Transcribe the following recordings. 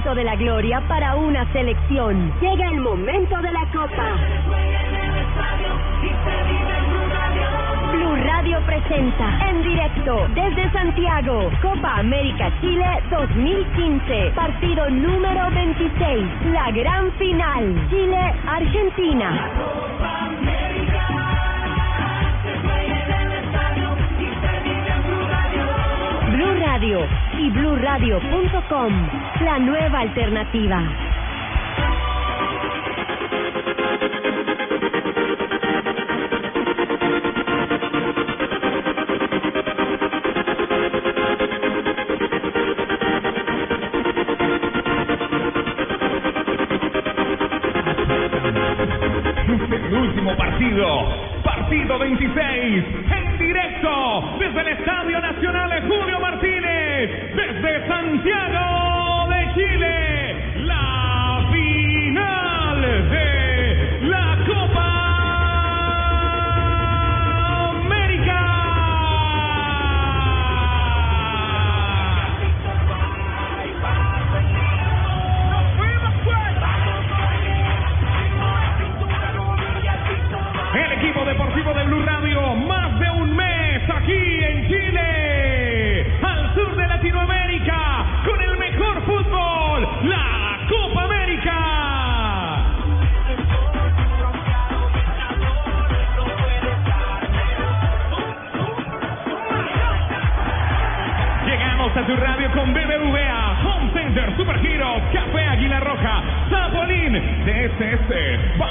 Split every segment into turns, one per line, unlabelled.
Momento de la gloria para una selección. Llega el momento de la copa. Blue Radio presenta en directo desde Santiago Copa América Chile 2015, partido número 26, la gran final, Chile-Argentina. Radio y bluradio.com, la nueva alternativa.
El último partido, partido 26, en directo desde el Estadio Nacional de Julio Martínez, desde Santiago de Blue Radio, más de un mes aquí en Chile, al sur de Latinoamérica, con el mejor fútbol, la Copa América. Llegamos a tu radio con BBVA, Home Center, Supergiros, Café Águila Roja, Zapolín, DSS,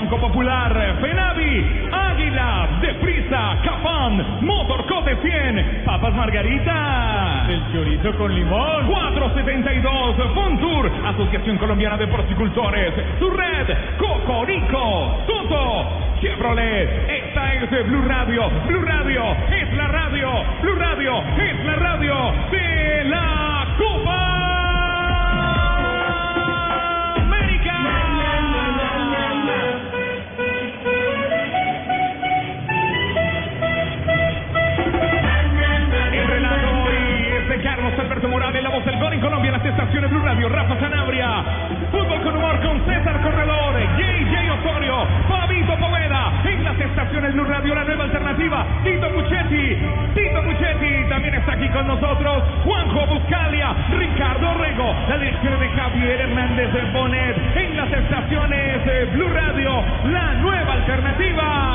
Banco Popular, Fenavi, Águila, Deprisa, Capán, Motorcote 100, Papas Margarita, el chorizo con limón, 472, Fontour, Asociación Colombiana de Porcicultores, su red, Cocorico, Toto, Chevrolet, esta es Blue Radio, Blue Radio es la radio, Blue Radio es la radio de la Copa las estaciones Blue Radio, Rafa Sanabria, Fútbol con humor con César Corredor, JJ Osorio, Fabito Poveda, en las estaciones Blue Radio, la nueva alternativa, Tito Puchetti, Tito Puchetti también está aquí con nosotros, Juanjo Buscalia, Ricardo Rego, la dirección de Javier Hernández de Bonet, en las estaciones de Blue Radio, la nueva alternativa.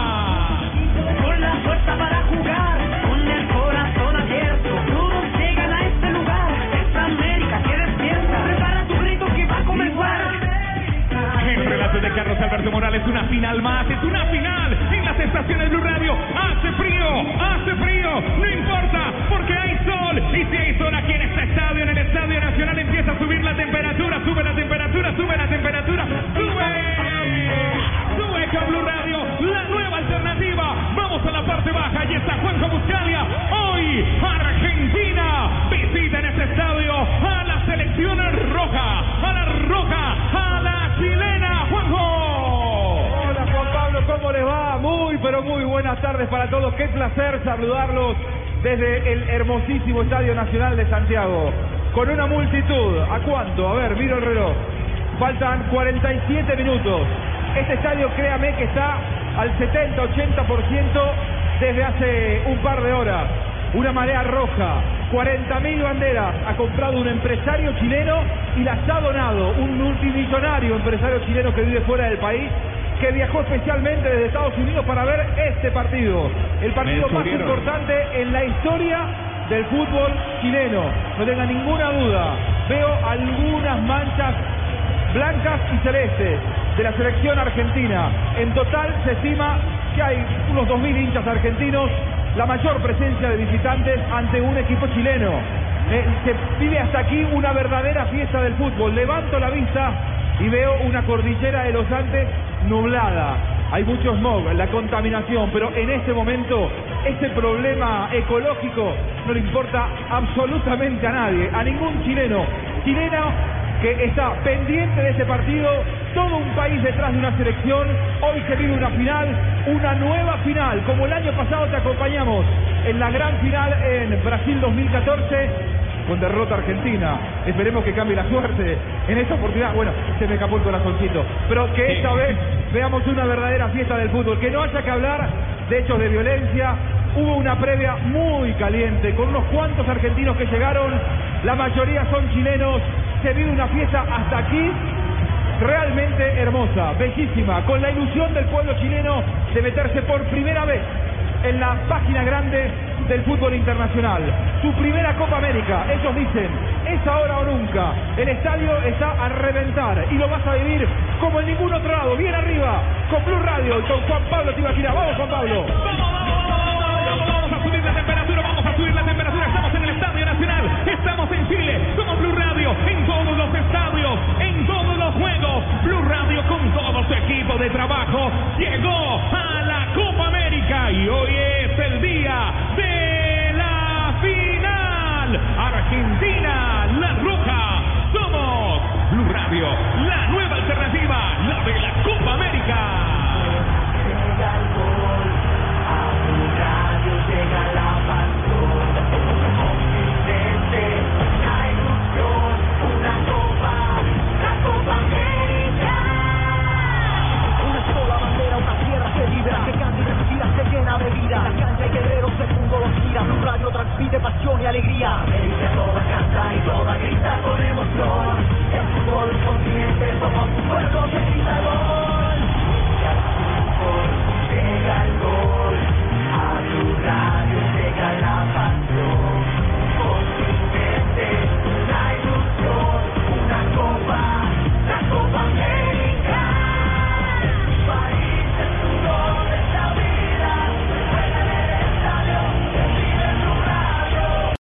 Buenas tardes para todos. Qué placer saludarlos desde el hermosísimo Estadio Nacional de Santiago. Con una multitud. ¿A cuánto? A ver, miro el reloj. Faltan 47 minutos. Este estadio, créame que está al 70-80% desde hace un par de horas. Una marea roja, 40.000 banderas ha comprado un empresario chileno y las ha donado un multimillonario empresario chileno que vive fuera del país que viajó especialmente desde Estados Unidos para ver este partido, el partido más importante en la historia del fútbol chileno. No tenga ninguna duda, veo algunas manchas blancas y celestes de la selección argentina. En total se estima que hay unos 2.000 hinchas argentinos la mayor presencia de visitantes ante un equipo chileno. Eh, se vive hasta aquí una verdadera fiesta del fútbol. Levanto la vista y veo una cordillera de los Andes nublada. Hay mucho smog, la contaminación, pero en este momento este problema ecológico no le importa absolutamente a nadie, a ningún chileno. Chileno que está pendiente de ese partido, todo un país detrás de una selección, hoy se vive una final, una nueva final, como el año pasado te acompañamos en la gran final en Brasil 2014 con derrota argentina. Esperemos que cambie la suerte en esta oportunidad. Bueno, se me escapó el corazoncito. Pero que esta vez veamos una verdadera fiesta del fútbol. Que no haya que hablar de hechos de violencia. Hubo una previa muy caliente con unos cuantos argentinos que llegaron. La mayoría son chilenos. Se vive una fiesta hasta aquí realmente hermosa, bellísima, con la ilusión del pueblo chileno de meterse por primera vez en la página grande del fútbol internacional. Su primera Copa América, ellos dicen, es ahora o nunca. El estadio está a reventar y lo vas a vivir como en ningún otro lado, bien arriba, con Blue Radio y con Juan Pablo Tibaquira. Vamos Juan Pablo.
Vamos a subir la temperatura, vamos a subir la temperatura. Estamos en el Estadio Nacional, estamos en Chile, somos Blue Radio, en todos los estadios, en todos los juegos. Blue Radio con todo su equipo de trabajo llegó a la Copa América y hoy es La nueva alternativa, la de la Copa América.